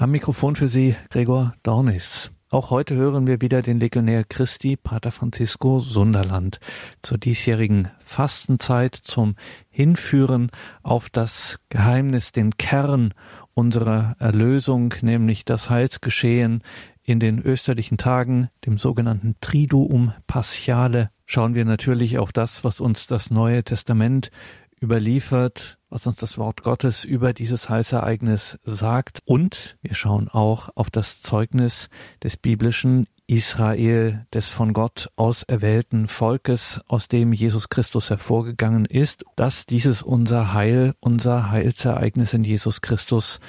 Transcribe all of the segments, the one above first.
Am Mikrofon für Sie Gregor Dornis. Auch heute hören wir wieder den Legionär Christi, Pater Francisco Sunderland, zur diesjährigen Fastenzeit, zum Hinführen auf das Geheimnis, den Kern unserer Erlösung, nämlich das Heilsgeschehen in den österlichen Tagen, dem sogenannten Triduum Paschale, schauen wir natürlich auf das, was uns das Neue Testament überliefert, was uns das Wort Gottes über dieses Heißereignis sagt. Und wir schauen auch auf das Zeugnis des biblischen Israel, des von Gott auserwählten Volkes, aus dem Jesus Christus hervorgegangen ist, dass dieses unser Heil, unser Heilsereignis in Jesus Christus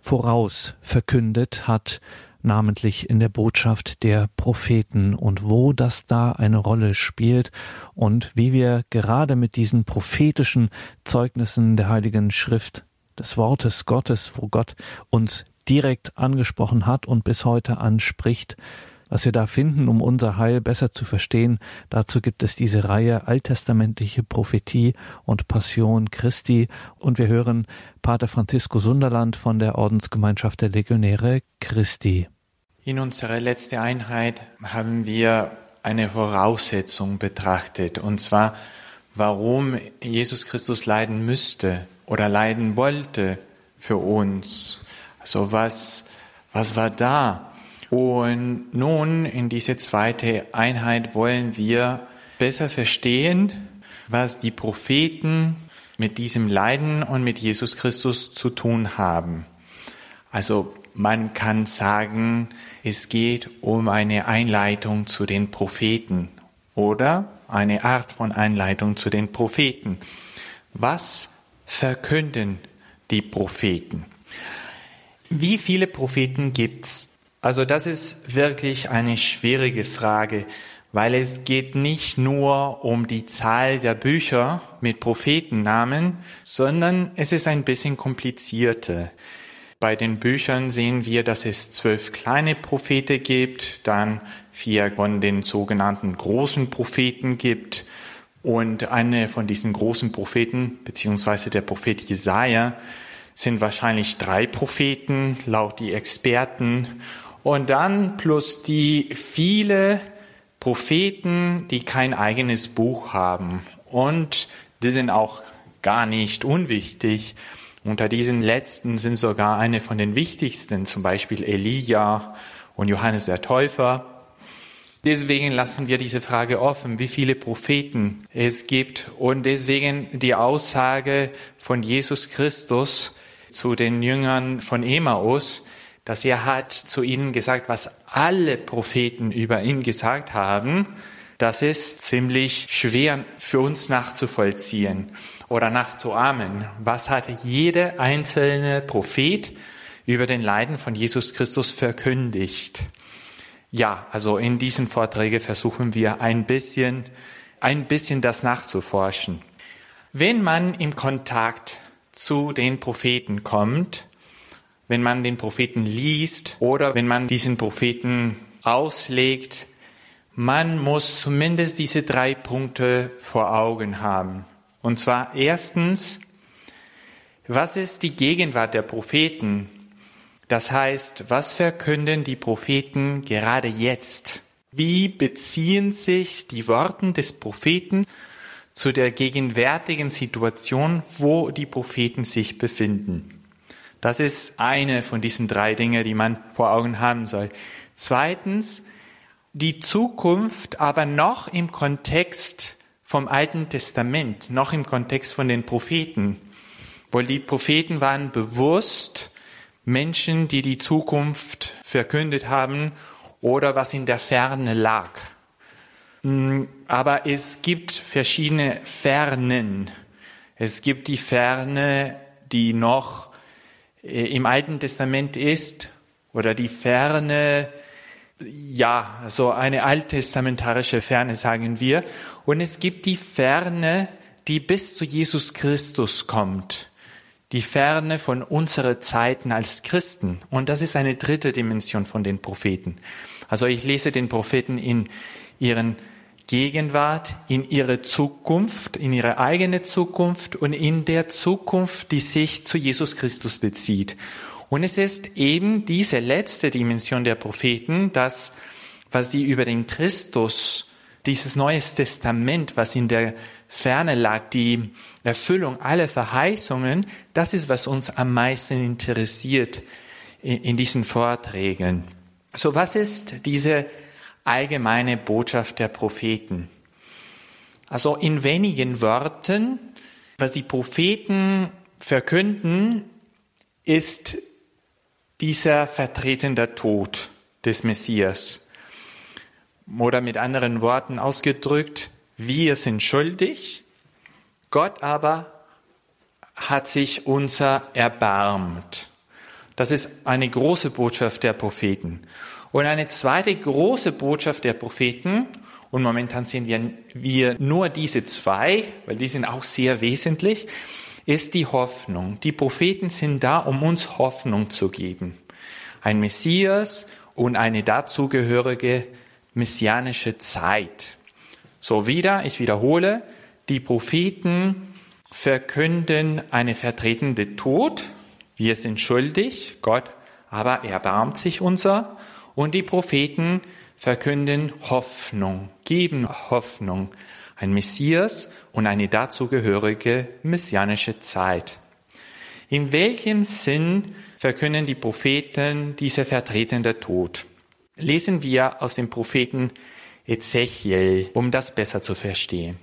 voraus verkündet hat namentlich in der Botschaft der Propheten und wo das da eine Rolle spielt und wie wir gerade mit diesen prophetischen Zeugnissen der Heiligen Schrift des Wortes Gottes, wo Gott uns direkt angesprochen hat und bis heute anspricht, was wir da finden, um unser Heil besser zu verstehen, dazu gibt es diese Reihe alttestamentliche Prophetie und Passion Christi und wir hören Pater Francisco Sunderland von der Ordensgemeinschaft der Legionäre Christi. In unserer letzten Einheit haben wir eine Voraussetzung betrachtet, und zwar, warum Jesus Christus leiden müsste oder leiden wollte für uns. Also was, was war da? Und nun in diese zweite Einheit wollen wir besser verstehen, was die Propheten mit diesem Leiden und mit Jesus Christus zu tun haben. Also man kann sagen, es geht um eine Einleitung zu den Propheten oder eine Art von Einleitung zu den Propheten. Was verkünden die Propheten? Wie viele Propheten gibt's? Also das ist wirklich eine schwierige Frage, weil es geht nicht nur um die Zahl der Bücher mit Prophetennamen, sondern es ist ein bisschen komplizierter. Bei den Büchern sehen wir, dass es zwölf kleine Propheten gibt, dann vier von den sogenannten großen Propheten gibt und eine von diesen großen Propheten, beziehungsweise der Prophet Jesaja, sind wahrscheinlich drei Propheten, laut die Experten. Und dann plus die viele Propheten, die kein eigenes Buch haben. Und die sind auch gar nicht unwichtig. Unter diesen letzten sind sogar eine von den wichtigsten, zum Beispiel Elia und Johannes der Täufer. Deswegen lassen wir diese Frage offen, wie viele Propheten es gibt und deswegen die Aussage von Jesus Christus zu den Jüngern von Emmaus, dass er hat zu ihnen gesagt, was alle Propheten über ihn gesagt haben, das ist ziemlich schwer für uns nachzuvollziehen oder nachzuahmen. Was hat jeder einzelne Prophet über den Leiden von Jesus Christus verkündigt? Ja, also in diesen Vorträgen versuchen wir ein bisschen, ein bisschen das nachzuforschen. Wenn man in Kontakt zu den Propheten kommt, wenn man den Propheten liest oder wenn man diesen Propheten auslegt, man muss zumindest diese drei Punkte vor Augen haben. Und zwar erstens, was ist die Gegenwart der Propheten? Das heißt, was verkünden die Propheten gerade jetzt? Wie beziehen sich die Worte des Propheten zu der gegenwärtigen Situation, wo die Propheten sich befinden? Das ist eine von diesen drei Dingen, die man vor Augen haben soll. Zweitens, die Zukunft aber noch im Kontext vom Alten Testament, noch im Kontext von den Propheten. Weil die Propheten waren bewusst Menschen, die die Zukunft verkündet haben oder was in der Ferne lag. Mm, aber es gibt verschiedene Fernen. Es gibt die Ferne, die noch im Alten Testament ist oder die Ferne, ja, so eine alttestamentarische Ferne, sagen wir. Und es gibt die Ferne, die bis zu Jesus Christus kommt. Die Ferne von unserer Zeiten als Christen. Und das ist eine dritte Dimension von den Propheten. Also ich lese den Propheten in ihren Gegenwart, in ihre Zukunft, in ihre eigene Zukunft und in der Zukunft, die sich zu Jesus Christus bezieht. Und es ist eben diese letzte Dimension der Propheten, das, was sie über den Christus, dieses Neues Testament, was in der Ferne lag, die Erfüllung aller Verheißungen, das ist, was uns am meisten interessiert in diesen Vorträgen. So, was ist diese allgemeine Botschaft der Propheten? Also in wenigen Worten, was die Propheten verkünden, ist dieser vertretende Tod des Messias. Oder mit anderen Worten ausgedrückt, wir sind schuldig, Gott aber hat sich unser erbarmt. Das ist eine große Botschaft der Propheten. Und eine zweite große Botschaft der Propheten, und momentan sehen wir, wir nur diese zwei, weil die sind auch sehr wesentlich, ist die Hoffnung. Die Propheten sind da, um uns Hoffnung zu geben. Ein Messias und eine dazugehörige messianische Zeit. So wieder, ich wiederhole, die Propheten verkünden eine vertretende Tod, wir sind schuldig, Gott aber erbarmt sich unser. Und die Propheten verkünden Hoffnung, geben Hoffnung, ein Messias und eine dazugehörige messianische Zeit. In welchem Sinn verkünden die Propheten diese vertretende Tod? Lesen wir aus dem Propheten Ezechiel, um das besser zu verstehen.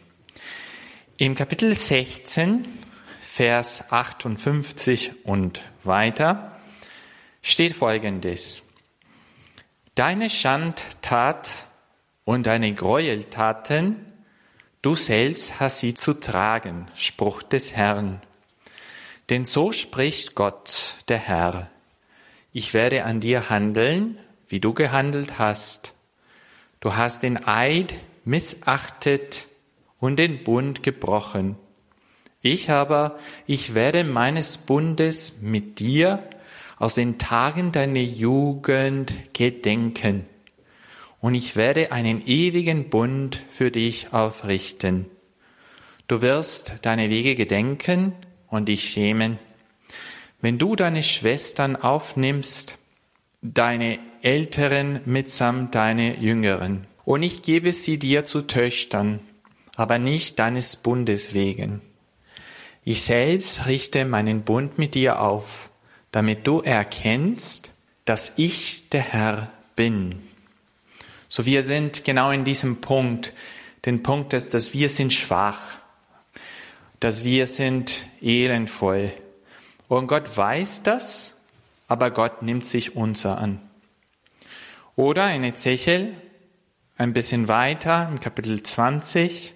Im Kapitel 16 Vers 58 und weiter steht Folgendes. Deine Schandtat und deine Gräueltaten, du selbst hast sie zu tragen, Spruch des Herrn. Denn so spricht Gott, der Herr. Ich werde an dir handeln, wie du gehandelt hast. Du hast den Eid missachtet und den Bund gebrochen. Ich aber, ich werde meines Bundes mit dir aus den Tagen deiner Jugend gedenken. Und ich werde einen ewigen Bund für dich aufrichten. Du wirst deine Wege gedenken und dich schämen. Wenn du deine Schwestern aufnimmst, deine Älteren mitsamt deine Jüngeren, und ich gebe sie dir zu Töchtern, aber nicht deines Bundes wegen ich selbst richte meinen Bund mit dir auf, damit du erkennst, dass ich der Herr bin. So wir sind genau in diesem Punkt, den Punkt ist, dass wir sind schwach, dass wir sind elendvoll. Und Gott weiß das, aber Gott nimmt sich unser an. Oder in Ezechiel, ein bisschen weiter, im Kapitel 20,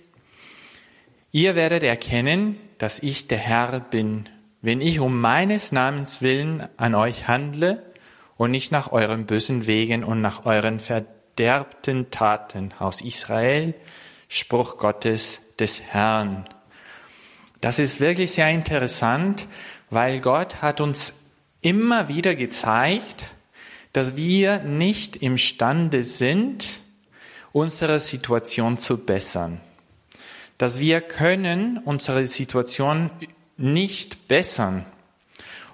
ihr werdet erkennen, dass ich der Herr bin, wenn ich um meines Namens willen an euch handle und nicht nach euren bösen Wegen und nach euren verderbten Taten aus Israel, Spruch Gottes des Herrn. Das ist wirklich sehr interessant, weil Gott hat uns immer wieder gezeigt, dass wir nicht imstande sind, unsere Situation zu bessern dass wir können unsere Situation nicht bessern.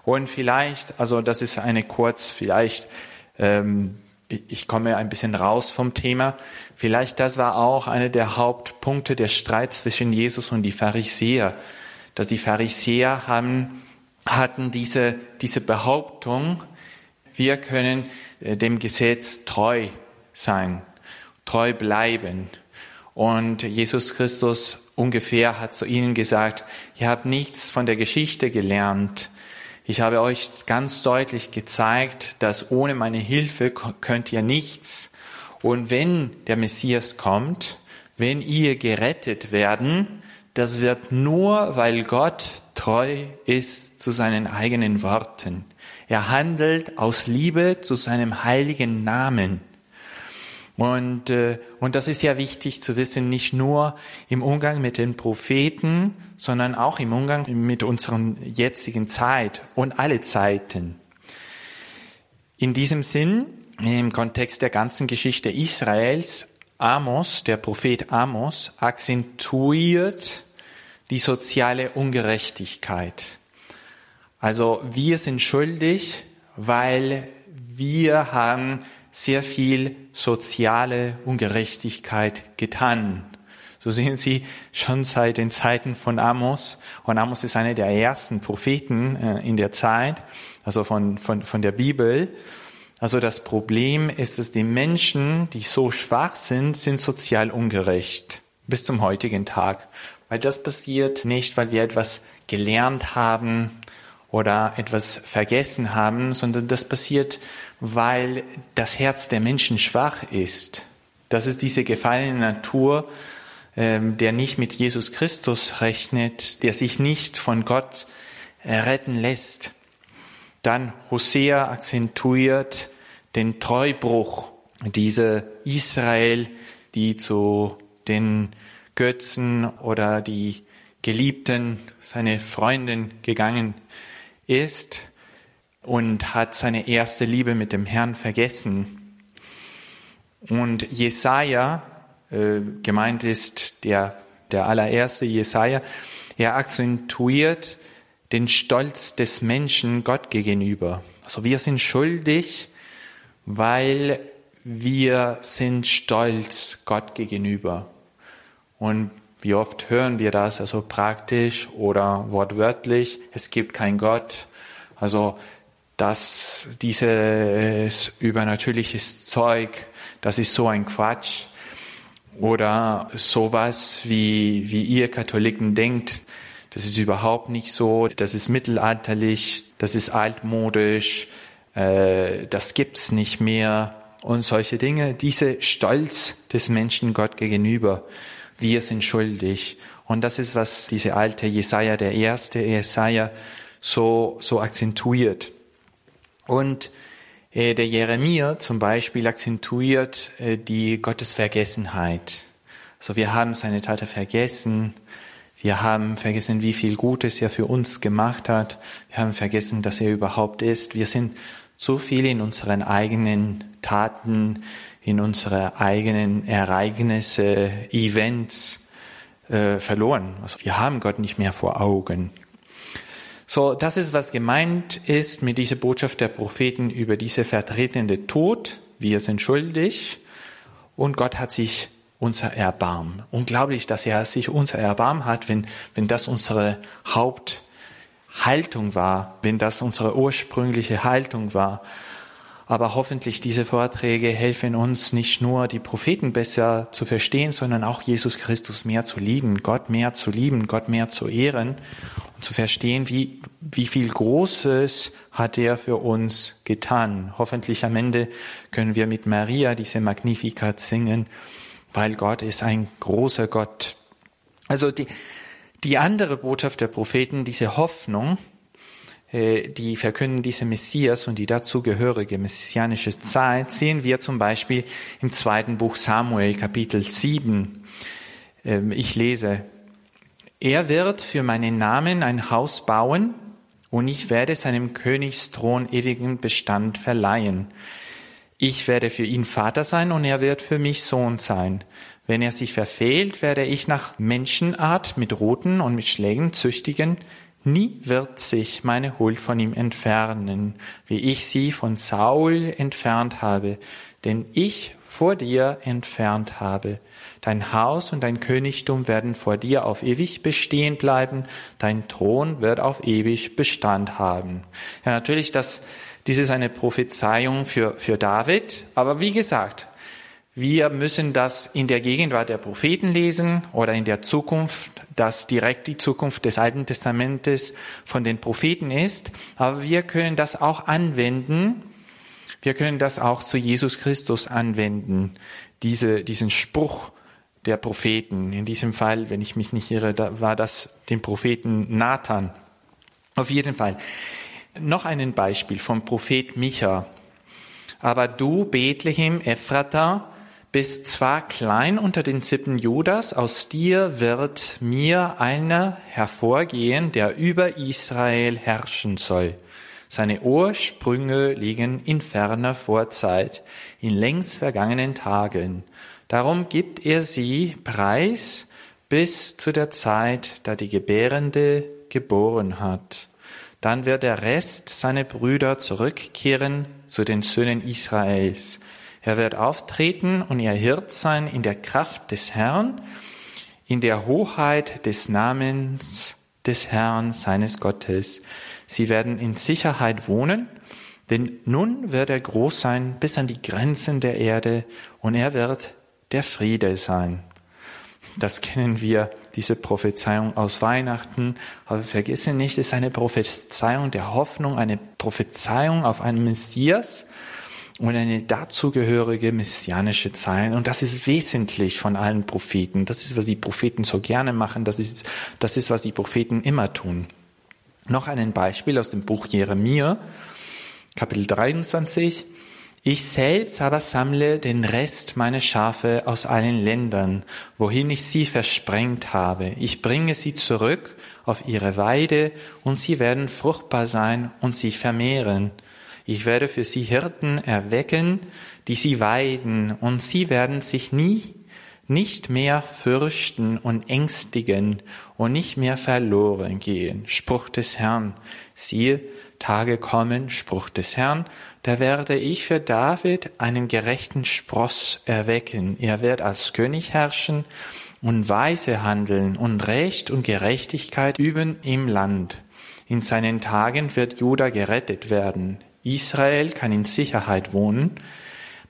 Und vielleicht, also das ist eine kurz, vielleicht, ähm, ich komme ein bisschen raus vom Thema, vielleicht das war auch einer der Hauptpunkte der Streit zwischen Jesus und die Pharisäer, dass die Pharisäer haben, hatten diese, diese Behauptung, wir können äh, dem Gesetz treu sein, treu bleiben. Und Jesus Christus ungefähr hat zu ihnen gesagt, ihr habt nichts von der Geschichte gelernt. Ich habe euch ganz deutlich gezeigt, dass ohne meine Hilfe könnt ihr nichts. Und wenn der Messias kommt, wenn ihr gerettet werden, das wird nur, weil Gott treu ist zu seinen eigenen Worten. Er handelt aus Liebe zu seinem heiligen Namen. Und, äh, und das ist ja wichtig zu wissen, nicht nur im Umgang mit den Propheten, sondern auch im Umgang mit unserer jetzigen Zeit und alle Zeiten. In diesem Sinn, im Kontext der ganzen Geschichte Israels, Amos, der Prophet Amos, akzentuiert die soziale Ungerechtigkeit. Also wir sind schuldig, weil wir haben sehr viel soziale Ungerechtigkeit getan. So sehen Sie schon seit den Zeiten von Amos. Und Amos ist einer der ersten Propheten äh, in der Zeit, also von, von, von der Bibel. Also das Problem ist, dass die Menschen, die so schwach sind, sind sozial ungerecht. Bis zum heutigen Tag. Weil das passiert nicht, weil wir etwas gelernt haben oder etwas vergessen haben, sondern das passiert, weil das Herz der Menschen schwach ist. Das ist diese gefallene Natur, ähm, der nicht mit Jesus Christus rechnet, der sich nicht von Gott retten lässt. Dann Hosea akzentuiert den Treubruch, diese Israel, die zu den Götzen oder die Geliebten, seine Freundin gegangen ist und hat seine erste Liebe mit dem Herrn vergessen. Und Jesaja, äh, gemeint ist der, der allererste Jesaja, er akzentuiert den Stolz des Menschen Gott gegenüber. Also wir sind schuldig, weil wir sind stolz Gott gegenüber. Und wie oft hören wir das, also praktisch oder wortwörtlich, es gibt kein Gott. Also dass dieses übernatürliches Zeug, das ist so ein Quatsch. Oder sowas, wie, wie ihr Katholiken denkt, das ist überhaupt nicht so, das ist mittelalterlich, das ist altmodisch, äh, das gibt's nicht mehr und solche Dinge. Diese Stolz des Menschen Gott gegenüber, wir sind schuldig. Und das ist, was diese alte Jesaja, der erste Jesaja, so, so akzentuiert. Und äh, der Jeremia zum Beispiel akzentuiert äh, die Gottesvergessenheit. So, wir haben seine Taten vergessen. Wir haben vergessen, wie viel Gutes er für uns gemacht hat. Wir haben vergessen, dass er überhaupt ist. Wir sind so viel in unseren eigenen Taten, in unsere eigenen Ereignisse, Events äh, verloren. Also wir haben Gott nicht mehr vor Augen. So, das ist, was gemeint ist mit dieser Botschaft der Propheten über diese vertretende Tod. Wir sind schuldig und Gott hat sich unser Erbarm. Unglaublich, dass er sich unser Erbarm hat, wenn, wenn das unsere Haupthaltung war, wenn das unsere ursprüngliche Haltung war. Aber hoffentlich diese Vorträge helfen uns nicht nur, die Propheten besser zu verstehen, sondern auch Jesus Christus mehr zu lieben, Gott mehr zu lieben, Gott mehr zu ehren und zu verstehen, wie, wie viel Großes hat er für uns getan. Hoffentlich am Ende können wir mit Maria diese Magnificat singen, weil Gott ist ein großer Gott. Also die, die andere Botschaft der Propheten, diese Hoffnung, äh, die verkünden diese Messias und die dazugehörige messianische Zeit, sehen wir zum Beispiel im zweiten Buch Samuel, Kapitel 7. Ähm, ich lese, er wird für meinen Namen ein Haus bauen und ich werde seinem Königsthron ewigen Bestand verleihen. Ich werde für ihn Vater sein und er wird für mich Sohn sein. Wenn er sich verfehlt, werde ich nach Menschenart mit Ruten und mit Schlägen züchtigen. Nie wird sich meine Huld von ihm entfernen, wie ich sie von Saul entfernt habe, denn ich vor dir entfernt habe. Dein Haus und dein Königtum werden vor dir auf ewig bestehen bleiben, dein Thron wird auf ewig Bestand haben. Ja, natürlich, das, dies ist eine Prophezeiung für, für David, aber wie gesagt, wir müssen das in der Gegenwart der Propheten lesen oder in der Zukunft, dass direkt die Zukunft des Alten Testamentes von den Propheten ist. Aber wir können das auch anwenden. Wir können das auch zu Jesus Christus anwenden. Diese, diesen Spruch der Propheten. In diesem Fall, wenn ich mich nicht irre, da war das dem Propheten Nathan. Auf jeden Fall. Noch ein Beispiel vom Prophet Micha. Aber du, Bethlehem, Ephrata, bist zwar klein unter den Sippen Judas, aus dir wird mir einer hervorgehen, der über Israel herrschen soll. Seine Ursprünge liegen in ferner Vorzeit, in längst vergangenen Tagen. Darum gibt er sie preis bis zu der Zeit, da die Gebärende geboren hat. Dann wird der Rest seiner Brüder zurückkehren zu den Söhnen Israels. Er wird auftreten und ihr Hirt sein in der Kraft des Herrn, in der Hoheit des Namens des Herrn, seines Gottes. Sie werden in Sicherheit wohnen, denn nun wird er groß sein bis an die Grenzen der Erde und er wird der Friede sein. Das kennen wir, diese Prophezeiung aus Weihnachten. Aber vergesse nicht, es ist eine Prophezeiung der Hoffnung, eine Prophezeiung auf einen Messias und eine dazugehörige messianische Zeit. Und das ist wesentlich von allen Propheten. Das ist, was die Propheten so gerne machen. Das ist, das ist, was die Propheten immer tun. Noch ein Beispiel aus dem Buch Jeremia, Kapitel 23. Ich selbst aber sammle den Rest meiner Schafe aus allen Ländern, wohin ich sie versprengt habe. Ich bringe sie zurück auf ihre Weide und sie werden fruchtbar sein und sich vermehren. Ich werde für sie Hirten erwecken, die sie weiden und sie werden sich nie nicht mehr fürchten und ängstigen und nicht mehr verloren gehen. Spruch des Herrn. Siehe, Tage kommen, Spruch des Herrn, da werde ich für David einen gerechten Spross erwecken. Er wird als König herrschen und weise handeln und Recht und Gerechtigkeit üben im Land. In seinen Tagen wird Juda gerettet werden. Israel kann in Sicherheit wohnen.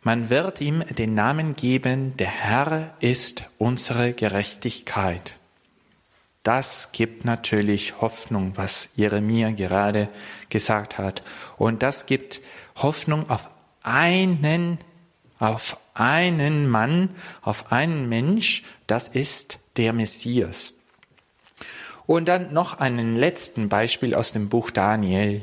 Man wird ihm den Namen geben, der Herr ist unsere Gerechtigkeit. Das gibt natürlich Hoffnung, was Jeremia gerade gesagt hat. Und das gibt Hoffnung auf einen, auf einen Mann, auf einen Mensch, das ist der Messias. Und dann noch einen letzten Beispiel aus dem Buch Daniel,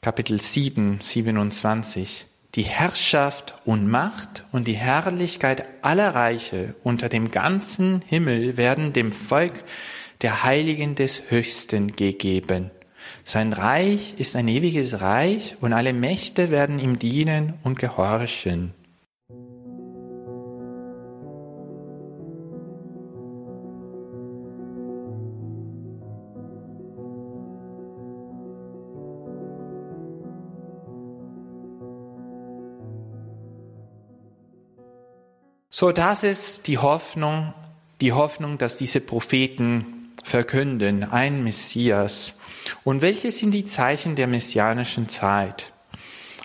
Kapitel 7, 27. Die Herrschaft und Macht und die Herrlichkeit aller Reiche unter dem ganzen Himmel werden dem Volk der Heiligen des Höchsten gegeben. Sein Reich ist ein ewiges Reich und alle Mächte werden ihm dienen und gehorchen. So, das ist die Hoffnung, die Hoffnung, dass diese Propheten verkünden, ein Messias. Und welche sind die Zeichen der messianischen Zeit?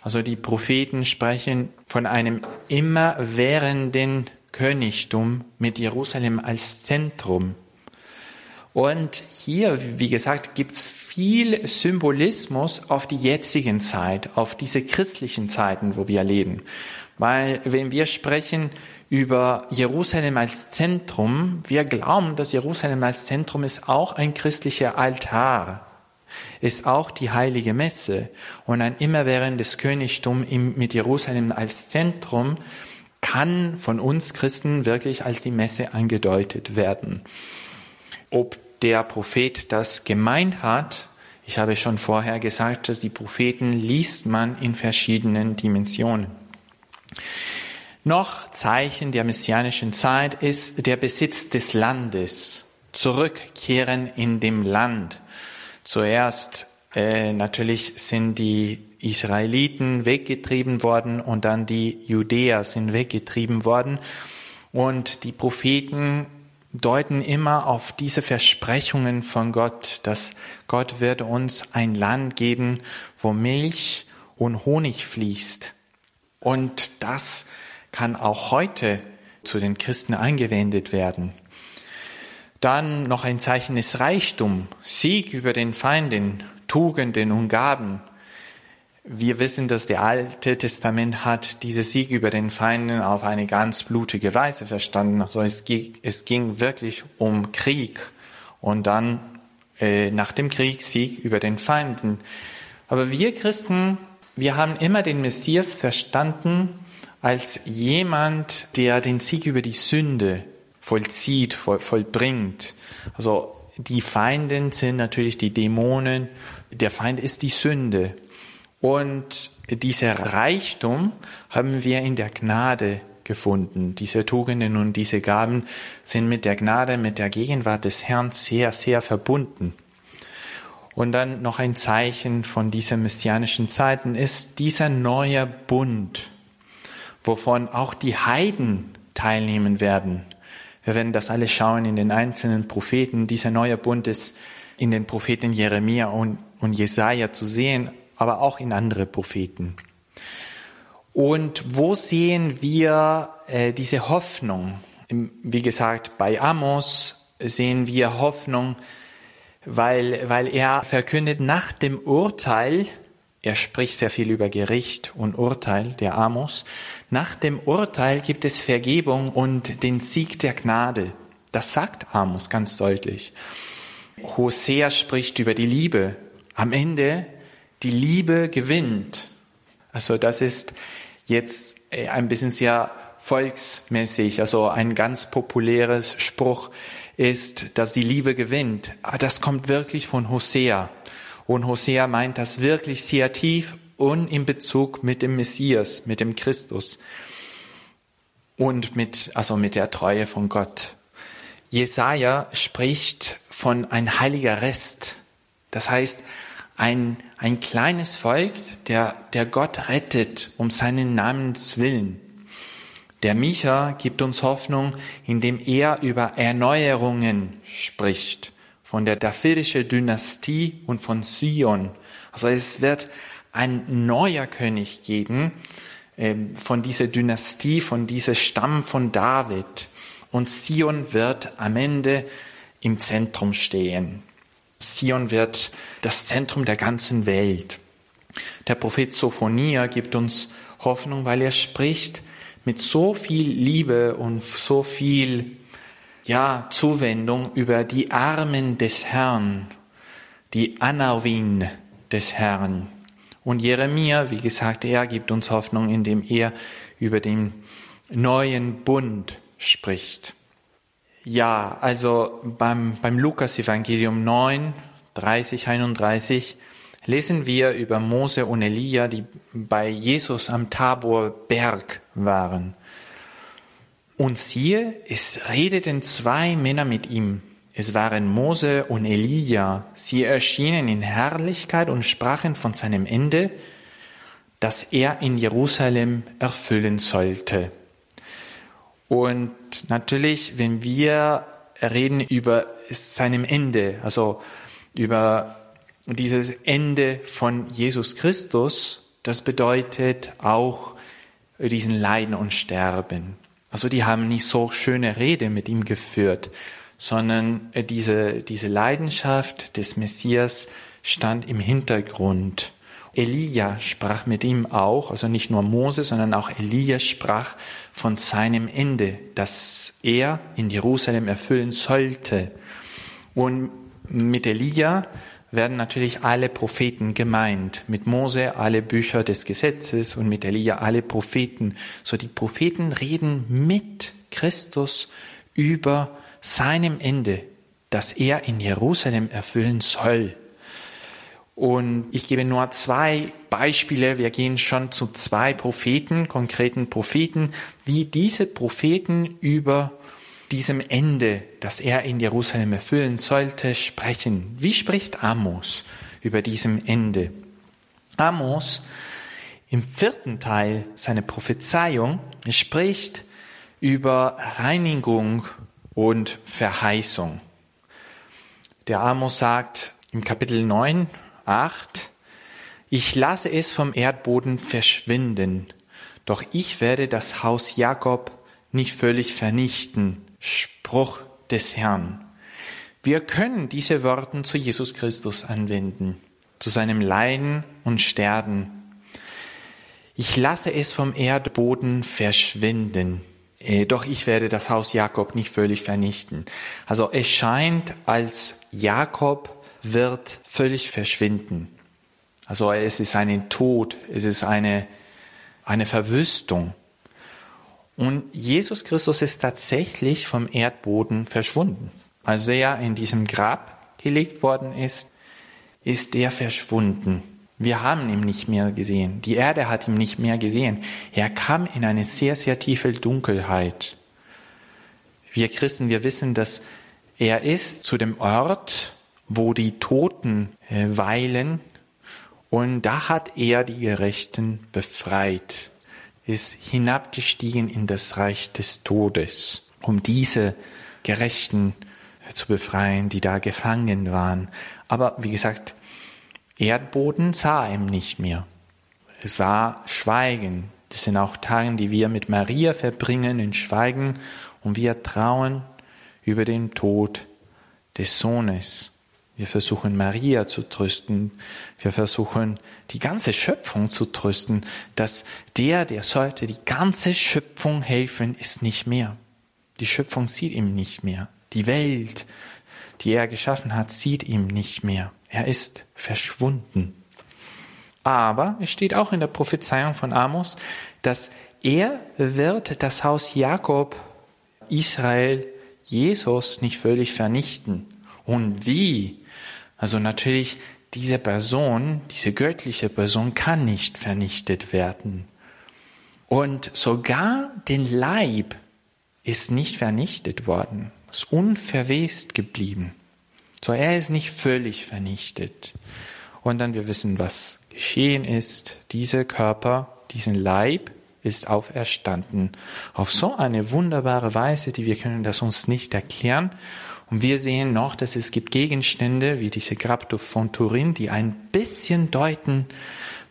Also die Propheten sprechen von einem immerwährenden Königtum mit Jerusalem als Zentrum. Und hier, wie gesagt, gibt's viel Symbolismus auf die jetzigen Zeit, auf diese christlichen Zeiten, wo wir leben. Weil wenn wir sprechen über Jerusalem als Zentrum, wir glauben, dass Jerusalem als Zentrum ist auch ein christlicher Altar, ist auch die heilige Messe und ein immerwährendes Königtum mit Jerusalem als Zentrum kann von uns Christen wirklich als die Messe angedeutet werden. Ob der Prophet das gemeint hat, ich habe schon vorher gesagt, dass die Propheten liest man in verschiedenen Dimensionen. Noch Zeichen der messianischen Zeit ist der Besitz des Landes. Zurückkehren in dem Land. Zuerst äh, natürlich sind die Israeliten weggetrieben worden und dann die Judäer sind weggetrieben worden. Und die Propheten deuten immer auf diese Versprechungen von Gott, dass Gott wird uns ein Land geben, wo Milch und Honig fließt. Und das kann auch heute zu den Christen eingewendet werden. Dann noch ein Zeichen des Reichtum, Sieg über den Feinden, Tugenden und Gaben. Wir wissen, dass der Alte Testament hat diese Sieg über den Feinden auf eine ganz blutige Weise verstanden. Also es ging, es ging wirklich um Krieg und dann äh, nach dem Krieg Sieg über den Feinden. Aber wir Christen, wir haben immer den Messias verstanden als jemand, der den Sieg über die Sünde vollzieht, voll, vollbringt. Also die Feinden sind natürlich die Dämonen. Der Feind ist die Sünde. Und dieser Reichtum haben wir in der Gnade gefunden. Diese Tugenden und diese Gaben sind mit der Gnade, mit der Gegenwart des Herrn sehr, sehr verbunden. Und dann noch ein Zeichen von dieser messianischen Zeiten ist dieser neue Bund, wovon auch die Heiden teilnehmen werden. Wir werden das alles schauen in den einzelnen Propheten. Dieser neue Bund ist in den Propheten Jeremia und, und Jesaja zu sehen, aber auch in andere Propheten. Und wo sehen wir äh, diese Hoffnung? Wie gesagt, bei Amos sehen wir Hoffnung, weil, weil er verkündet nach dem Urteil, er spricht sehr viel über Gericht und Urteil, der Amos, nach dem Urteil gibt es Vergebung und den Sieg der Gnade. Das sagt Amos ganz deutlich. Hosea spricht über die Liebe. Am Ende, die Liebe gewinnt. Also das ist jetzt äh, ein bisschen sehr volksmäßig, also ein ganz populäres Spruch ist, dass die Liebe gewinnt. Aber das kommt wirklich von Hosea. Und Hosea meint das wirklich sehr tief und in Bezug mit dem Messias, mit dem Christus und mit, also mit der Treue von Gott. Jesaja spricht von ein heiliger Rest. Das heißt, ein, ein kleines Volk, der, der Gott rettet um seinen Namens willen. Der Micha gibt uns Hoffnung, indem er über Erneuerungen spricht, von der davidischen Dynastie und von Sion. Also es wird ein neuer König geben, ähm, von dieser Dynastie, von dieser Stamm von David. Und Sion wird am Ende im Zentrum stehen. Sion wird das Zentrum der ganzen Welt. Der Prophet Sophonia gibt uns Hoffnung, weil er spricht mit so viel Liebe und so viel ja, Zuwendung über die Armen des Herrn, die Anarwin des Herrn. Und Jeremia, wie gesagt, er gibt uns Hoffnung, indem er über den neuen Bund spricht. Ja, also beim, beim Lukas-Evangelium 9, 30, 31 lesen wir über Mose und Elia, die bei Jesus am Taborberg waren. Und siehe, es redeten zwei Männer mit ihm. Es waren Mose und Elia. Sie erschienen in Herrlichkeit und sprachen von seinem Ende, das er in Jerusalem erfüllen sollte. Und natürlich, wenn wir reden über seinem Ende, also über dieses Ende von Jesus Christus, das bedeutet auch diesen Leiden und Sterben. Also die haben nicht so schöne Rede mit ihm geführt, sondern diese, diese Leidenschaft des Messias stand im Hintergrund. Elia sprach mit ihm auch, also nicht nur Mose, sondern auch Elia sprach von seinem Ende, das er in Jerusalem erfüllen sollte. Und mit Elia werden natürlich alle Propheten gemeint. Mit Mose alle Bücher des Gesetzes und mit Elia alle Propheten. So die Propheten reden mit Christus über seinem Ende, das er in Jerusalem erfüllen soll. Und ich gebe nur zwei Beispiele. Wir gehen schon zu zwei Propheten, konkreten Propheten, wie diese Propheten über diesem Ende, das er in Jerusalem erfüllen sollte, sprechen. Wie spricht Amos über diesem Ende? Amos im vierten Teil seiner Prophezeiung spricht über Reinigung und Verheißung. Der Amos sagt im Kapitel 9, 8, ich lasse es vom Erdboden verschwinden, doch ich werde das Haus Jakob nicht völlig vernichten. Spruch des Herrn. Wir können diese Worte zu Jesus Christus anwenden, zu seinem Leiden und Sterben. Ich lasse es vom Erdboden verschwinden, äh, doch ich werde das Haus Jakob nicht völlig vernichten. Also es scheint, als Jakob wird völlig verschwinden. Also es ist ein Tod, es ist eine, eine Verwüstung. Und Jesus Christus ist tatsächlich vom Erdboden verschwunden. Als er in diesem Grab gelegt worden ist, ist er verschwunden. Wir haben ihn nicht mehr gesehen. Die Erde hat ihn nicht mehr gesehen. Er kam in eine sehr, sehr tiefe Dunkelheit. Wir Christen, wir wissen, dass er ist zu dem Ort wo die Toten äh, weilen. Und da hat er die Gerechten befreit, ist hinabgestiegen in das Reich des Todes, um diese Gerechten zu befreien, die da gefangen waren. Aber wie gesagt, Erdboden sah ihm nicht mehr. Es war Schweigen. Das sind auch Tage, die wir mit Maria verbringen in Schweigen und wir trauen über den Tod des Sohnes. Wir versuchen Maria zu trösten. Wir versuchen die ganze Schöpfung zu trösten, dass der, der sollte die ganze Schöpfung helfen, ist nicht mehr. Die Schöpfung sieht ihm nicht mehr. Die Welt, die er geschaffen hat, sieht ihm nicht mehr. Er ist verschwunden. Aber es steht auch in der Prophezeiung von Amos, dass er wird das Haus Jakob, Israel, Jesus nicht völlig vernichten. Und wie? Also natürlich, diese Person, diese göttliche Person kann nicht vernichtet werden. Und sogar den Leib ist nicht vernichtet worden, ist unverwest geblieben. So, er ist nicht völlig vernichtet. Und dann wir wissen, was geschehen ist. Dieser Körper, diesen Leib ist auferstanden. Auf so eine wunderbare Weise, die wir können das uns nicht erklären. Und wir sehen noch, dass es gibt Gegenstände wie diese Grabto von Turin, die ein bisschen deuten,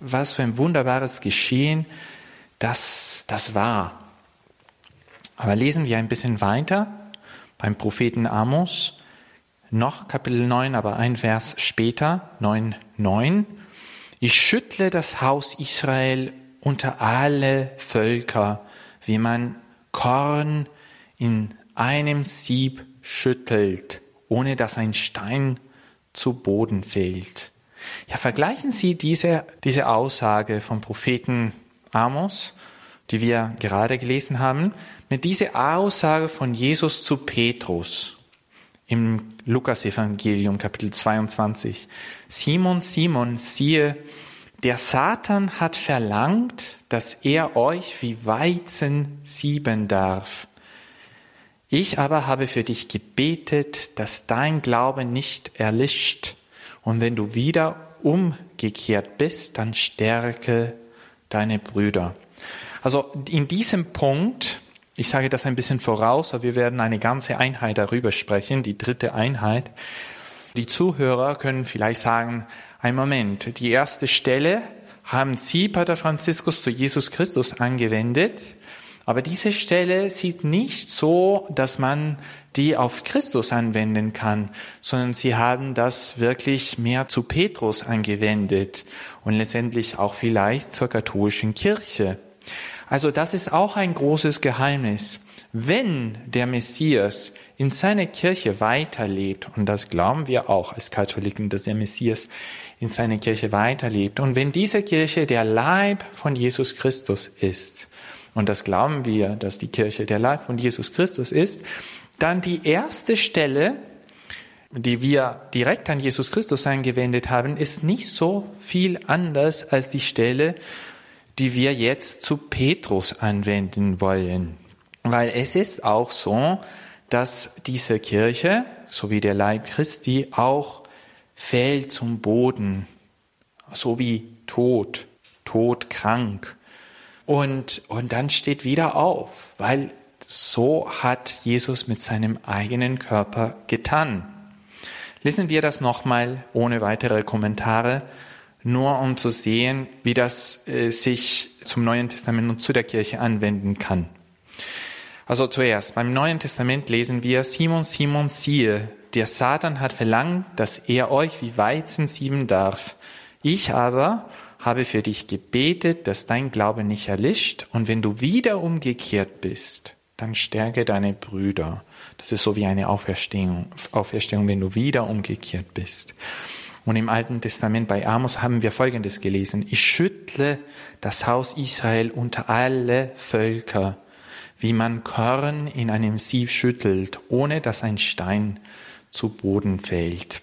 was für ein wunderbares Geschehen das, das war. Aber lesen wir ein bisschen weiter beim Propheten Amos noch Kapitel 9, aber ein Vers später, 9, 9. Ich schüttle das Haus Israel unter alle Völker, wie man Korn in einem Sieb schüttelt, ohne dass ein Stein zu Boden fällt. Ja, vergleichen Sie diese, diese Aussage vom Propheten Amos, die wir gerade gelesen haben, mit dieser Aussage von Jesus zu Petrus im Lukas-Evangelium, Kapitel 22. Simon, Simon, siehe, der Satan hat verlangt, dass er euch wie Weizen sieben darf. Ich aber habe für dich gebetet, dass dein Glaube nicht erlischt. Und wenn du wieder umgekehrt bist, dann stärke deine Brüder. Also in diesem Punkt ich sage das ein bisschen voraus, aber wir werden eine ganze Einheit darüber sprechen, die dritte Einheit. Die Zuhörer können vielleicht sagen, ein Moment, die erste Stelle haben Sie, Pater Franziskus, zu Jesus Christus angewendet, aber diese Stelle sieht nicht so, dass man die auf Christus anwenden kann, sondern sie haben das wirklich mehr zu Petrus angewendet und letztendlich auch vielleicht zur katholischen Kirche. Also das ist auch ein großes Geheimnis. Wenn der Messias in seiner Kirche weiterlebt, und das glauben wir auch als Katholiken, dass der Messias in seiner Kirche weiterlebt, und wenn diese Kirche der Leib von Jesus Christus ist, und das glauben wir, dass die Kirche der Leib von Jesus Christus ist, dann die erste Stelle, die wir direkt an Jesus Christus angewendet haben, ist nicht so viel anders als die Stelle, die wir jetzt zu Petrus anwenden wollen. Weil es ist auch so, dass diese Kirche, so wie der Leib Christi, auch fällt zum Boden, so wie tot, todkrank. Und, und dann steht wieder auf, weil so hat Jesus mit seinem eigenen Körper getan. Lesen wir das nochmal ohne weitere Kommentare nur um zu sehen, wie das äh, sich zum Neuen Testament und zu der Kirche anwenden kann. Also zuerst, beim Neuen Testament lesen wir, Simon, Simon, siehe, der Satan hat verlangt, dass er euch wie Weizen sieben darf. Ich aber habe für dich gebetet, dass dein Glaube nicht erlischt, und wenn du wieder umgekehrt bist, dann stärke deine Brüder. Das ist so wie eine Auferstehung, Auferstehung, wenn du wieder umgekehrt bist. Und im Alten Testament bei Amos haben wir Folgendes gelesen. Ich schüttle das Haus Israel unter alle Völker, wie man Korn in einem Sieb schüttelt, ohne dass ein Stein zu Boden fällt.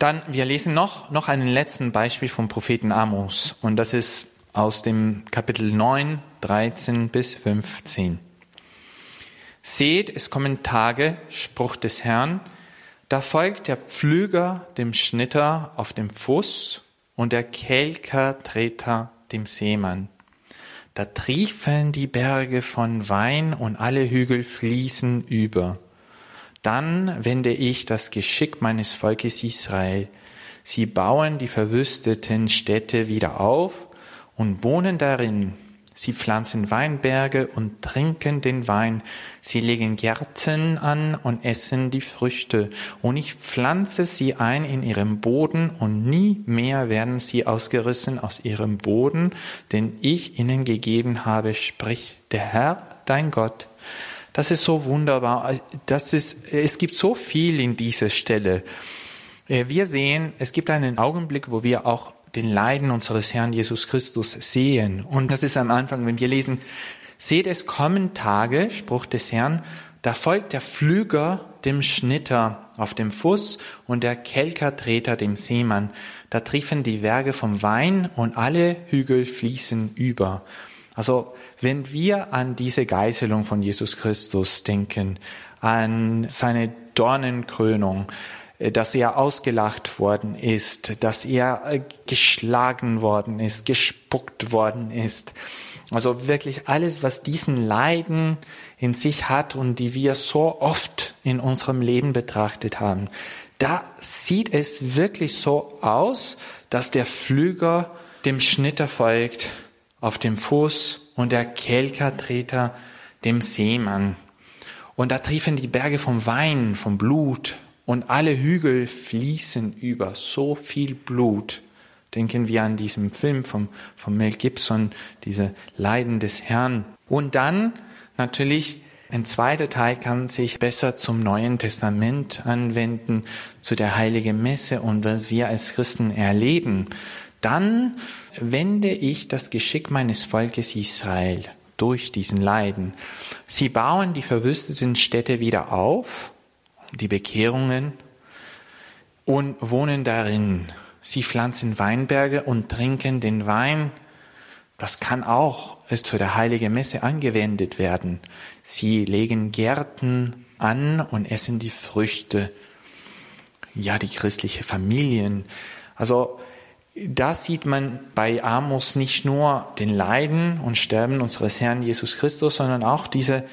Dann, wir lesen noch, noch einen letzten Beispiel vom Propheten Amos. Und das ist aus dem Kapitel 9, 13 bis 15. Seht, es kommen Tage, Spruch des Herrn, Da folgt der Pflüger dem Schnitter auf dem Fuß und der Kelkertreter dem Seemann. Da triefen die Berge von Wein und alle Hügel fließen über. Dann wende ich das Geschick meines Volkes Israel. Sie bauen die verwüsteten Städte wieder auf und wohnen darin. Sie pflanzen Weinberge und trinken den Wein. Sie legen Gärten an und essen die Früchte. Und ich pflanze sie ein in ihrem Boden und nie mehr werden sie ausgerissen aus ihrem Boden, den ich ihnen gegeben habe, spricht der Herr, dein Gott. Das ist so wunderbar. Das ist, es gibt so viel in dieser Stelle. Äh, wir sehen, es gibt einen Augenblick, wo wir auch den Leiden unseres Herrn Jesus Christus sehen. Und das ist am Anfang, wenn wir lesen, seht es kommen Tage, Spruch des Herrn, da folgt der Flüger dem Schnitter auf dem Fuß und der Kelkertreter dem Seemann. Da triefen die Werke vom Wein und alle Hügel fließen über. Also, wenn wir an diese Geißelung von Jesus Christus denken, an seine Dornenkrönung, äh, dass er ausgelacht worden ist, dass er äh, geschlagen worden ist, gespuckt worden ist. Also wirklich alles, was diesen Leiden in sich hat und die wir so oft in unserem Leben betrachtet haben. Da sieht es wirklich so aus, dass der Flüger dem Schnitter folgt auf dem Fuß und der Kelkertreter dem Seemann. Und da triefen die Berge vom Wein, vom Blut, und alle Hügel fließen über so viel Blut. Denken wir an diesen Film von, von Mel Gibson, diese Leiden des Herrn. Und dann natürlich ein zweiter Teil kann sich besser zum Neuen Testament anwenden, zu der heiligen Messe und was wir als Christen erleben. Dann wende ich das Geschick meines Volkes Israel durch diesen Leiden. Sie bauen die verwüsteten Städte wieder auf die Bekehrungen und wohnen darin. Sie pflanzen Weinberge und trinken den Wein. Das kann auch zu der heiligen Messe angewendet werden. Sie legen Gärten an und essen die Früchte. Ja, die christliche Familien. Also, da sieht man bei Amos nicht nur den Leiden und Sterben unseres Herrn Jesus Christus, sondern auch diese,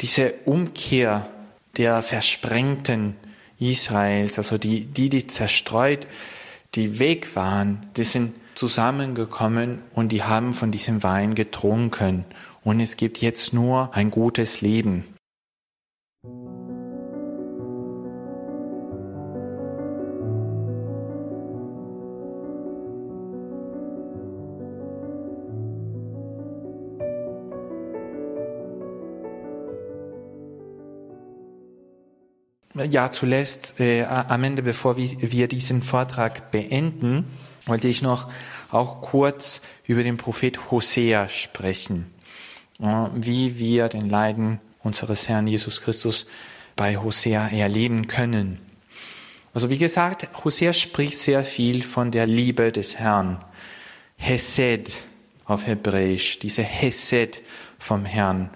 diese Umkehr der Versprengten Israels, also die, die, die zerstreut, die weg waren, die sind zusammengekommen und die haben von diesem Wein getrunken. Und es gibt jetzt nur ein gutes Leben. Ja, zuletzt äh, am Ende, bevor wir diesen Vortrag beenden, wollte ich noch auch kurz über den Prophet Hosea sprechen, äh, wie wir den Leiden unseres Herrn Jesus Christus bei Hosea erleben können. Also wie gesagt, Hosea spricht sehr viel von der Liebe des Herrn. Hesed auf Hebräisch, diese Hesed vom Herrn.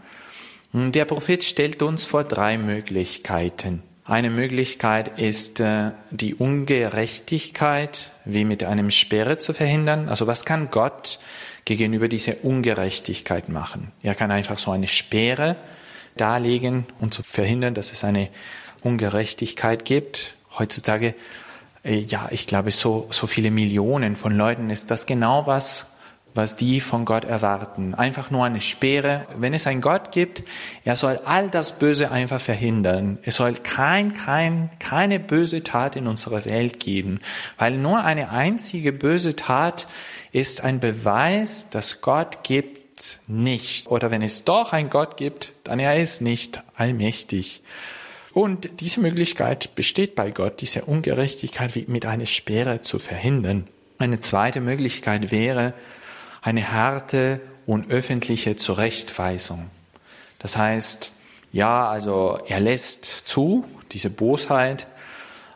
Und der Prophet stellt uns vor drei Möglichkeiten. Eine Möglichkeit ist äh, die Ungerechtigkeit wie mit einem Sperre zu verhindern. Also was kann Gott gegenüber dieser Ungerechtigkeit machen? Er kann einfach so eine Sperre darlegen und zu verhindern, dass es eine Ungerechtigkeit gibt. Heutzutage, äh, ja, ich glaube, so, so viele Millionen von Leuten ist das genau was was die von Gott erwarten. Einfach nur eine Sperre. Wenn es einen Gott gibt, er soll all das Böse einfach verhindern. Es soll kein, kein, keine böse Tat in unserer Welt geben. Weil nur eine einzige böse Tat ist ein Beweis, dass Gott gibt nicht. Oder wenn es doch einen Gott gibt, dann er ist nicht allmächtig. Und diese Möglichkeit besteht bei Gott, diese Ungerechtigkeit mit einer Sperre zu verhindern. Eine zweite Möglichkeit wäre, eine harte und öffentliche Zurechtweisung. Das heißt, ja, also er lässt zu, diese Bosheit,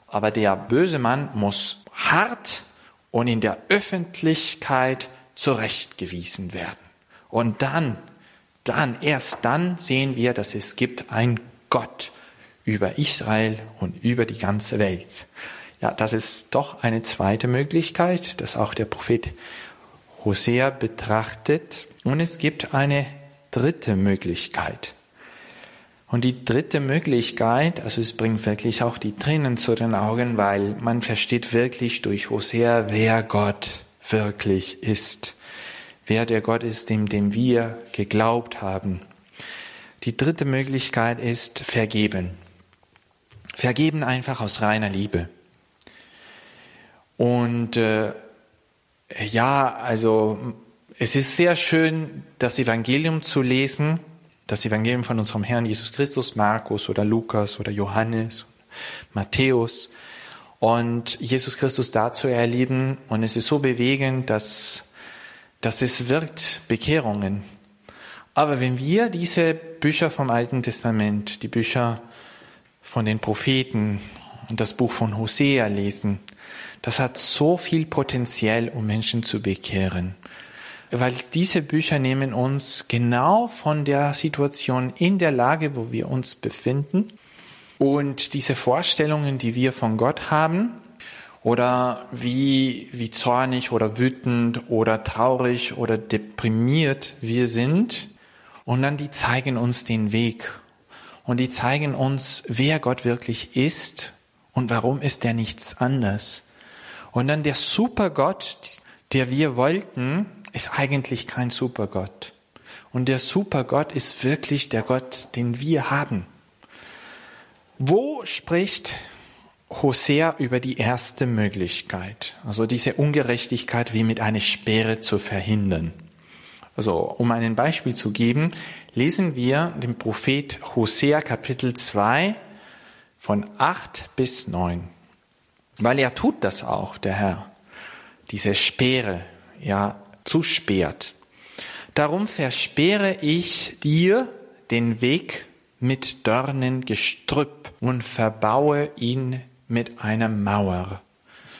aber der böse Mann muss hart und in der Öffentlichkeit zurechtgewiesen werden. Und dann, dann, erst dann sehen wir, dass es gibt ein Gott über Israel und über die ganze Welt. Ja, das ist doch eine zweite Möglichkeit, dass auch der Prophet Hosea betrachtet. Und es gibt eine dritte Möglichkeit. Und die dritte Möglichkeit, also es bringt wirklich auch die Tränen zu den Augen, weil man versteht wirklich durch Hosea, wer Gott wirklich ist. Wer der Gott ist, dem, dem wir geglaubt haben. Die dritte Möglichkeit ist vergeben. Vergeben einfach aus reiner Liebe. Und äh, ja, also es ist sehr schön, das Evangelium zu lesen, das Evangelium von unserem Herrn Jesus Christus, Markus oder Lukas oder Johannes, Matthäus und Jesus Christus da zu erleben. Und es ist so bewegend, dass, dass es wirkt Bekehrungen. Aber wenn wir diese Bücher vom Alten Testament, die Bücher von den Propheten und das Buch von Hosea lesen, das hat so viel Potenzial, um Menschen zu bekehren. Weil diese Bücher nehmen uns genau von der Situation in der Lage, wo wir uns befinden und diese Vorstellungen, die wir von Gott haben, oder wie, wie zornig oder wütend oder traurig oder deprimiert wir sind. Und dann die zeigen uns den Weg. Und die zeigen uns, wer Gott wirklich ist und warum ist er nichts anders. Und dann der Supergott, der wir wollten, ist eigentlich kein Supergott. Und der Supergott ist wirklich der Gott, den wir haben. Wo spricht Hosea über die erste Möglichkeit, also diese Ungerechtigkeit wie mit einer Sperre zu verhindern? Also, um ein Beispiel zu geben, lesen wir den Prophet Hosea Kapitel 2 von 8 bis 9. Weil er tut das auch, der Herr. Diese Speere, ja, zusperrt. Darum versperre ich dir den Weg mit Dornengestrüpp und verbaue ihn mit einer Mauer,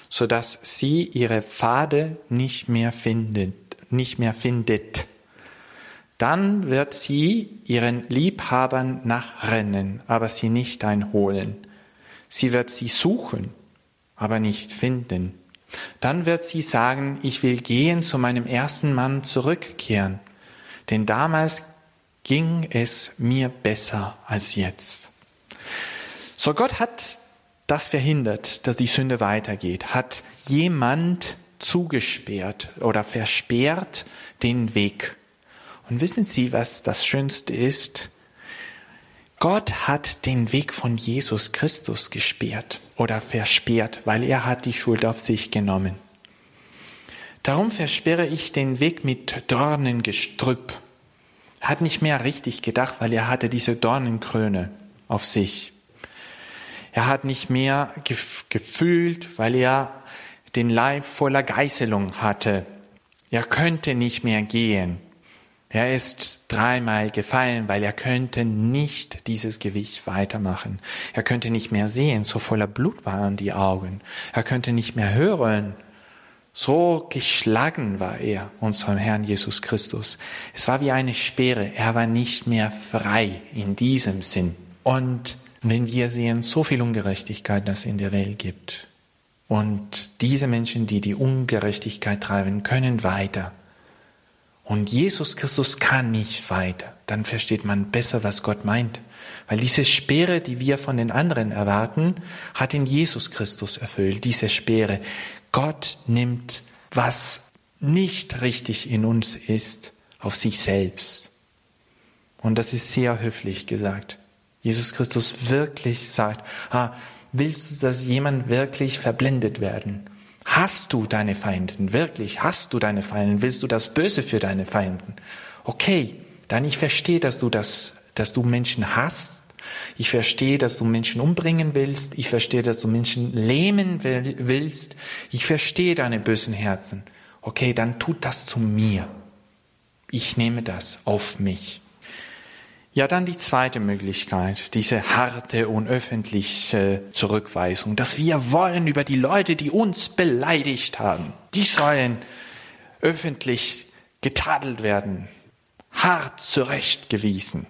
so dass sie ihre Pfade nicht mehr findet, nicht mehr findet. Dann wird sie ihren Liebhabern nachrennen, aber sie nicht einholen. Sie wird sie suchen, aber nicht finden. Dann wird sie sagen, ich will gehen zu meinem ersten Mann zurückkehren, denn damals ging es mir besser als jetzt. So Gott hat das verhindert, dass die Sünde weitergeht, hat jemand zugesperrt oder versperrt den Weg. Und wissen Sie, was das Schönste ist? Gott hat den Weg von Jesus Christus gesperrt oder versperrt, weil er hat die Schuld auf sich genommen. Darum versperre ich den Weg mit Dornengestrüpp. Hat nicht mehr richtig gedacht, weil er hatte diese Dornenkrone auf sich. Er hat nicht mehr gefühlt, weil er den Leib voller Geißelung hatte. Er könnte nicht mehr gehen. Er ist dreimal gefallen, weil er könnte nicht dieses Gewicht weitermachen. Er könnte nicht mehr sehen, so voller Blut waren die Augen. Er könnte nicht mehr hören. So geschlagen war er, unserem Herrn Jesus Christus. Es war wie eine Speere. Er war nicht mehr frei in diesem Sinn. Und wenn wir sehen, so viel Ungerechtigkeit, das in der Welt gibt. Und diese Menschen, die die Ungerechtigkeit treiben, können weiter und Jesus Christus kann nicht weiter, dann versteht man besser, was Gott meint. Weil diese Speere, die wir von den anderen erwarten, hat in Jesus Christus erfüllt. Diese Speere. Gott nimmt, was nicht richtig in uns ist, auf sich selbst. Und das ist sehr höflich gesagt. Jesus Christus wirklich sagt, ah, willst du, dass jemand wirklich verblendet werden? Hast du deine Feinden? Wirklich, hast du deine Feinden? Willst du das Böse für deine Feinden? Okay, dann ich verstehe, dass du das, dass du Menschen hast. Ich verstehe, dass du Menschen umbringen willst. Ich verstehe, dass du Menschen lähmen willst. Ich verstehe deine bösen Herzen. Okay, dann tut das zu mir. Ich nehme das auf mich. Ja, dann die zweite Möglichkeit, diese harte und öffentliche Zurückweisung, dass wir wollen über die Leute, die uns beleidigt haben, die sollen öffentlich getadelt werden, hart zurechtgewiesen.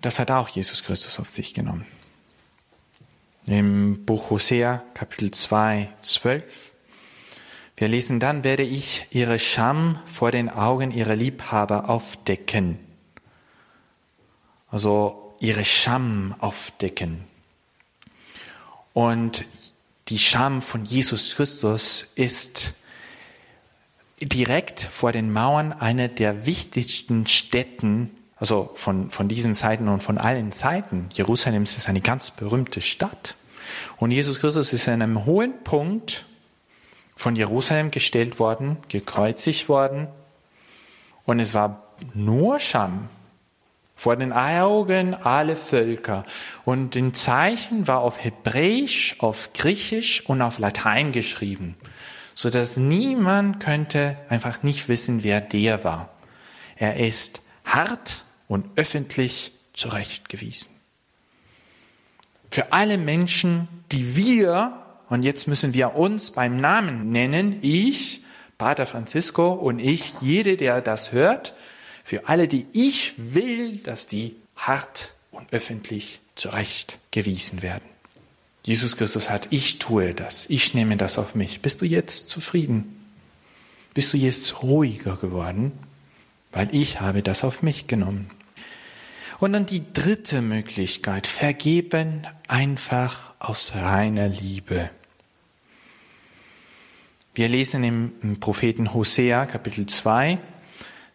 Das hat auch Jesus Christus auf sich genommen. im Buch Hosea, Kapitel 2, 12. Wir lesen, dann werde ich ihre Scham vor den Augen ihrer Liebhaber aufdecken. Also ihre Scham aufdecken. Und die Scham von Jesus Christus ist direkt vor den Mauern einer der wichtigsten Städten, also von, von diesen Zeiten und von allen Zeiten. Jerusalem ist eine ganz berühmte Stadt. Und Jesus Christus ist an einem hohen Punkt von Jerusalem gestellt worden, gekreuzigt worden. Und es war nur Scham vor den Augen aller Völker. Und ein Zeichen war auf Hebräisch, auf Griechisch und auf Latein geschrieben so dass niemand könnte einfach nicht wissen, wer der war. Er ist hart und öffentlich zurechtgewiesen. Für alle Menschen, die wir, und jetzt müssen wir uns beim Namen nennen, ich, Pater Francisco und ich, jede, der das hört, für alle, die ich will, dass die hart und öffentlich zurechtgewiesen werden. Jesus Christus hat, ich tue das, ich nehme das auf mich. Bist du jetzt zufrieden? Bist du jetzt ruhiger geworden? Weil ich habe das auf mich genommen. Und dann die dritte Möglichkeit, vergeben einfach aus reiner Liebe. Wir lesen im Propheten Hosea Kapitel 2,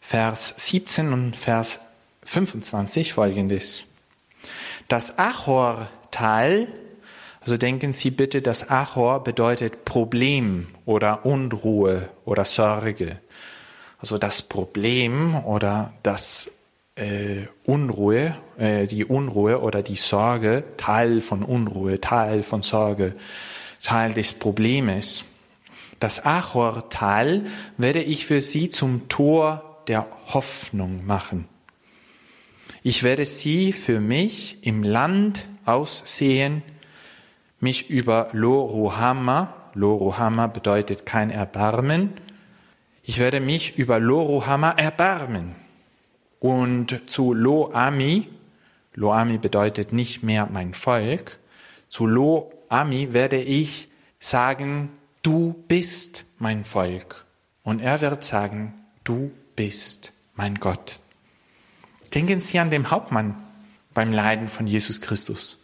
Vers 17 und Vers 25 folgendes. Das Achor-Tal also denken Sie bitte, dass Achor bedeutet Problem oder Unruhe oder Sorge. Also das Problem oder das äh, Unruhe, äh, die Unruhe oder die Sorge, Teil von Unruhe, Teil von Sorge, Teil des Problems. Das Achor-Tal werde ich für Sie zum Tor der Hoffnung machen. Ich werde Sie für mich im Land aussehen, mich über Lo Ruhama, Lo Ruhama bedeutet kein Erbarmen, ich werde mich über Lo Ruhama erbarmen. Und zu Lo Ami, Lo Ami bedeutet nicht mehr mein Volk, zu Lo Ami werde ich sagen, du bist mein Volk. Und er wird sagen, du bist mein Gott. Denken Sie an den Hauptmann beim Leiden von Jesus Christus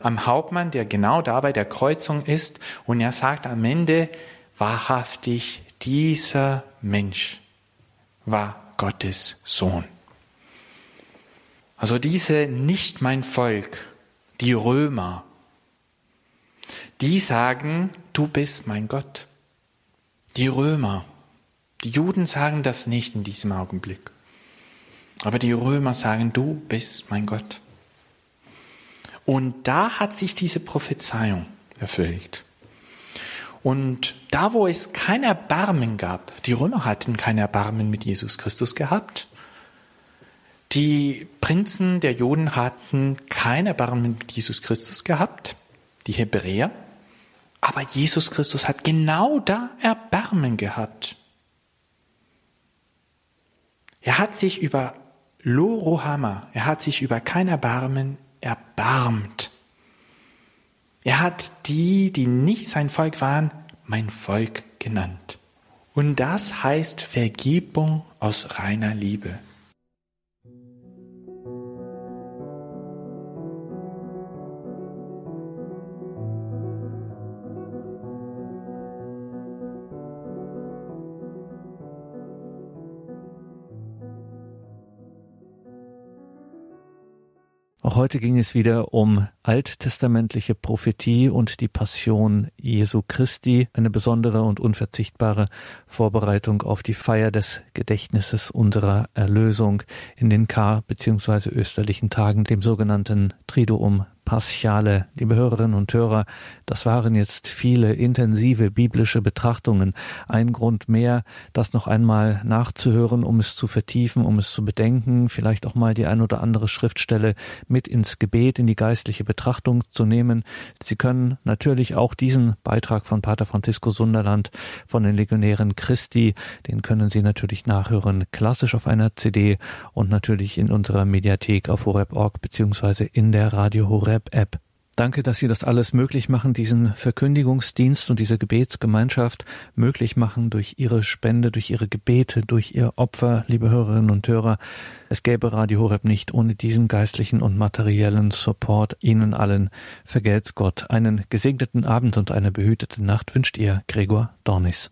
am Hauptmann, der genau da bei der Kreuzung ist. Und er sagt am Ende, wahrhaftig, dieser Mensch war Gottes Sohn. Also diese nicht mein Volk, die Römer, die sagen, du bist mein Gott. Die Römer, die Juden sagen das nicht in diesem Augenblick. Aber die Römer sagen, du bist mein Gott. Und da hat sich diese Prophezeiung erfüllt. Und da, wo es kein Erbarmen gab, die Römer hatten kein Erbarmen mit Jesus Christus gehabt, die Prinzen der Juden hatten kein Erbarmen mit Jesus Christus gehabt, die Hebräer, aber Jesus Christus hat genau da Erbarmen gehabt. Er hat sich über Lorohama, er hat sich über kein Erbarmen erbarmt. Er hat die, die nicht sein Volk waren, mein Volk genannt. Und das heißt Vergebung aus reiner Liebe. Heute ging es wieder um alttestamentliche Prophetie und die Passion Jesu Christi, eine besondere und unverzichtbare Vorbereitung auf die Feier des Gedächtnisses unserer Erlösung in den Kar- bzw. österlichen Tagen, dem sogenannten Triduum Paschale. Liebe Hörerinnen und Hörer, das waren jetzt viele intensive biblische Betrachtungen. Ein Grund mehr, das noch einmal nachzuhören, um es zu vertiefen, um es zu bedenken, vielleicht auch mal die ein oder andere Schriftstelle mit ins Gebet, in die geistliche Betrachtung zu nehmen. Sie können natürlich auch diesen Beitrag von Pater Francisco Sunderland von den Legionären Christi, den können Sie natürlich nachhören, klassisch auf einer CD und natürlich in unserer Mediathek auf horeb.org beziehungsweise in der Radio Horeb Web-App. Danke, dass Sie das alles möglich machen, diesen Verkündigungsdienst und diese Gebetsgemeinschaft möglich machen durch Ihre Spende, durch Ihre Gebete, durch Ihr Opfer, liebe Hörerinnen und Hörer. Es gäbe Radio Horeb nicht ohne diesen geistlichen und materiellen Support. Ihnen allen vergelt's Gott. Einen gesegneten Abend und eine behütete Nacht wünscht Ihr Gregor Dornis.